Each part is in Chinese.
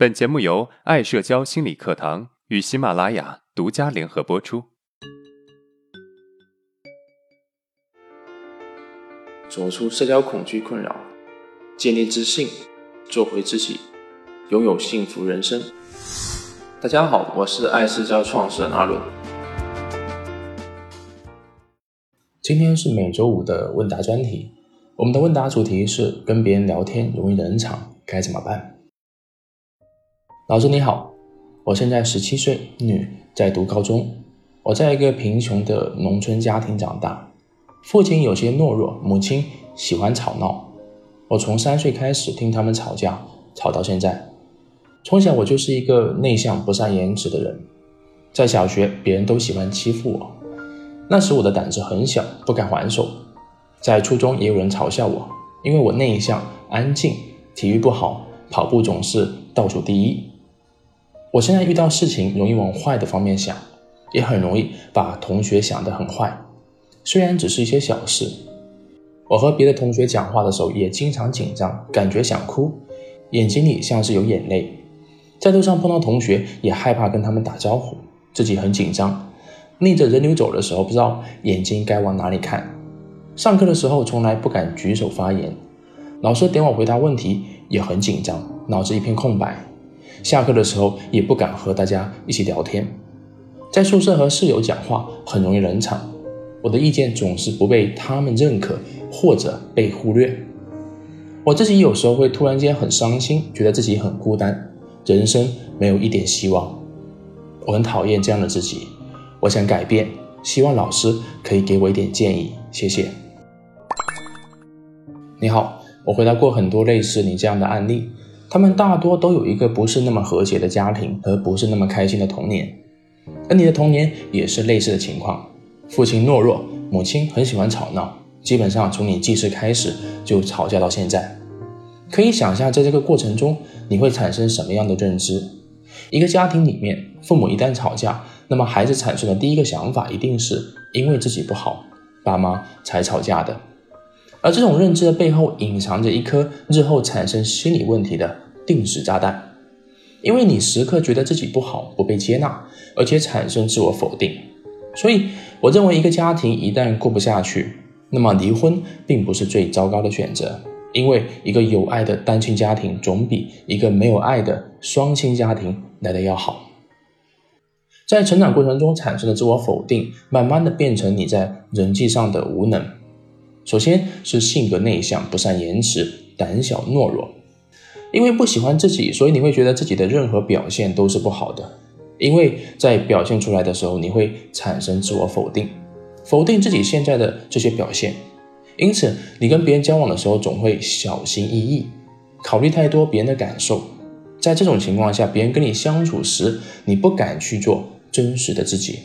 本节目由爱社交心理课堂与喜马拉雅独家联合播出。走出社交恐惧困扰，建立自信，做回自己，拥有幸福人生。大家好，我是爱社交创始人阿伦。今天是每周五的问答专题。我们的问答主题是跟别人聊天容易冷场，该怎么办？老师你好，我现在十七岁，女，在读高中。我在一个贫穷的农村家庭长大，父亲有些懦弱，母亲喜欢吵闹。我从三岁开始听他们吵架，吵到现在。从小我就是一个内向、不善言辞的人，在小学别人都喜欢欺负我，那时我的胆子很小，不敢还手。在初中也有人嘲笑我，因为我内向、安静，体育不好，跑步总是倒数第一。我现在遇到事情容易往坏的方面想，也很容易把同学想得很坏，虽然只是一些小事。我和别的同学讲话的时候也经常紧张，感觉想哭，眼睛里像是有眼泪。在路上碰到同学也害怕跟他们打招呼，自己很紧张，逆着人流走的时候不知道眼睛该往哪里看。上课的时候从来不敢举手发言，老师点我回答问题也很紧张，脑子一片空白。下课的时候也不敢和大家一起聊天，在宿舍和室友讲话很容易冷场，我的意见总是不被他们认可或者被忽略。我自己有时候会突然间很伤心，觉得自己很孤单，人生没有一点希望。我很讨厌这样的自己，我想改变，希望老师可以给我一点建议，谢谢。你好，我回答过很多类似你这样的案例，他们大多都有一个不是那么和谐的家庭和不是那么开心的童年，而你的童年也是类似的情况，父亲懦弱，母亲很喜欢吵闹，基本上从你记事开始就吵架到现在，可以想象在这个过程中你会产生什么样的认知？一个家庭里面，父母一旦吵架，那么孩子产生的第一个想法一定是因为自己不好，爸妈才吵架的。而这种认知的背后，隐藏着一颗日后产生心理问题的定时炸弹，因为你时刻觉得自己不好，不被接纳，而且产生自我否定。所以，我认为一个家庭一旦过不下去，那么离婚并不是最糟糕的选择，因为一个有爱的单亲家庭总比一个没有爱的双亲家庭来的要好。在成长过程中产生的自我否定，慢慢的变成你在人际上的无能。首先是性格内向、不善言辞、胆小懦弱，因为不喜欢自己，所以你会觉得自己的任何表现都是不好的。因为在表现出来的时候，你会产生自我否定，否定自己现在的这些表现，因此你跟别人交往的时候总会小心翼翼，考虑太多别人的感受。在这种情况下，别人跟你相处时，你不敢去做真实的自己。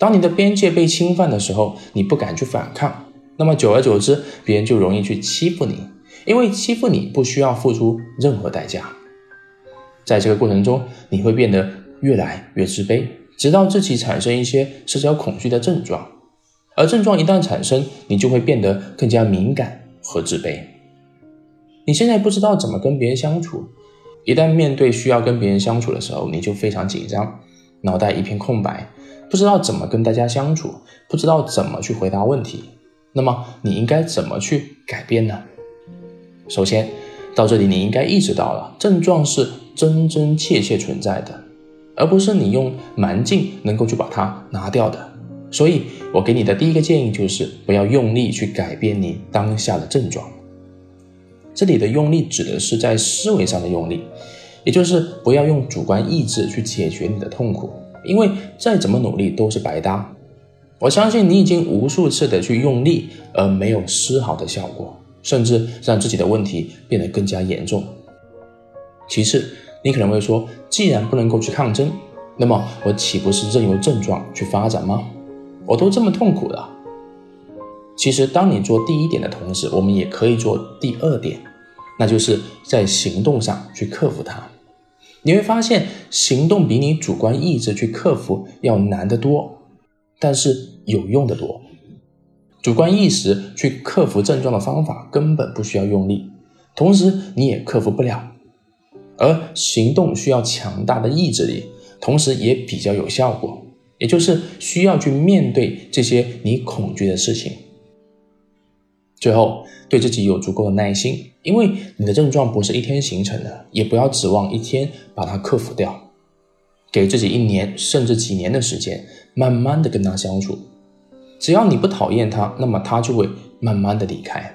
当你的边界被侵犯的时候，你不敢去反抗。那么久而久之，别人就容易去欺负你，因为欺负你不需要付出任何代价。在这个过程中，你会变得越来越自卑，直到自己产生一些社交恐惧的症状。而症状一旦产生，你就会变得更加敏感和自卑。你现在不知道怎么跟别人相处，一旦面对需要跟别人相处的时候，你就非常紧张，脑袋一片空白，不知道怎么跟大家相处，不知道怎么去回答问题。那么你应该怎么去改变呢？首先，到这里你应该意识到了症状是真真切切存在的，而不是你用蛮劲能够去把它拿掉的。所以，我给你的第一个建议就是不要用力去改变你当下的症状。这里的用力指的是在思维上的用力，也就是不要用主观意志去解决你的痛苦，因为再怎么努力都是白搭。我相信你已经无数次的去用力，而没有丝毫的效果，甚至让自己的问题变得更加严重。其次，你可能会说，既然不能够去抗争，那么我岂不是任由症状去发展吗？我都这么痛苦了。其实，当你做第一点的同时，我们也可以做第二点，那就是在行动上去克服它。你会发现，行动比你主观意志去克服要难得多。但是有用的多，主观意识去克服症状的方法根本不需要用力，同时你也克服不了。而行动需要强大的意志力，同时也比较有效果，也就是需要去面对这些你恐惧的事情。最后，对自己有足够的耐心，因为你的症状不是一天形成的，也不要指望一天把它克服掉。给自己一年甚至几年的时间，慢慢的跟他相处。只要你不讨厌他，那么他就会慢慢的离开。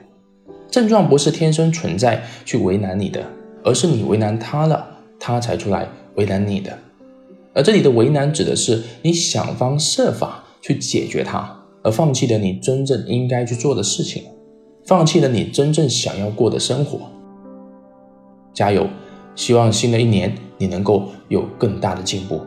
症状不是天生存在去为难你的，而是你为难他了，他才出来为难你的。而这里的为难指的是你想方设法去解决它，而放弃了你真正应该去做的事情。放弃了你真正想要过的生活，加油！希望新的一年你能够有更大的进步。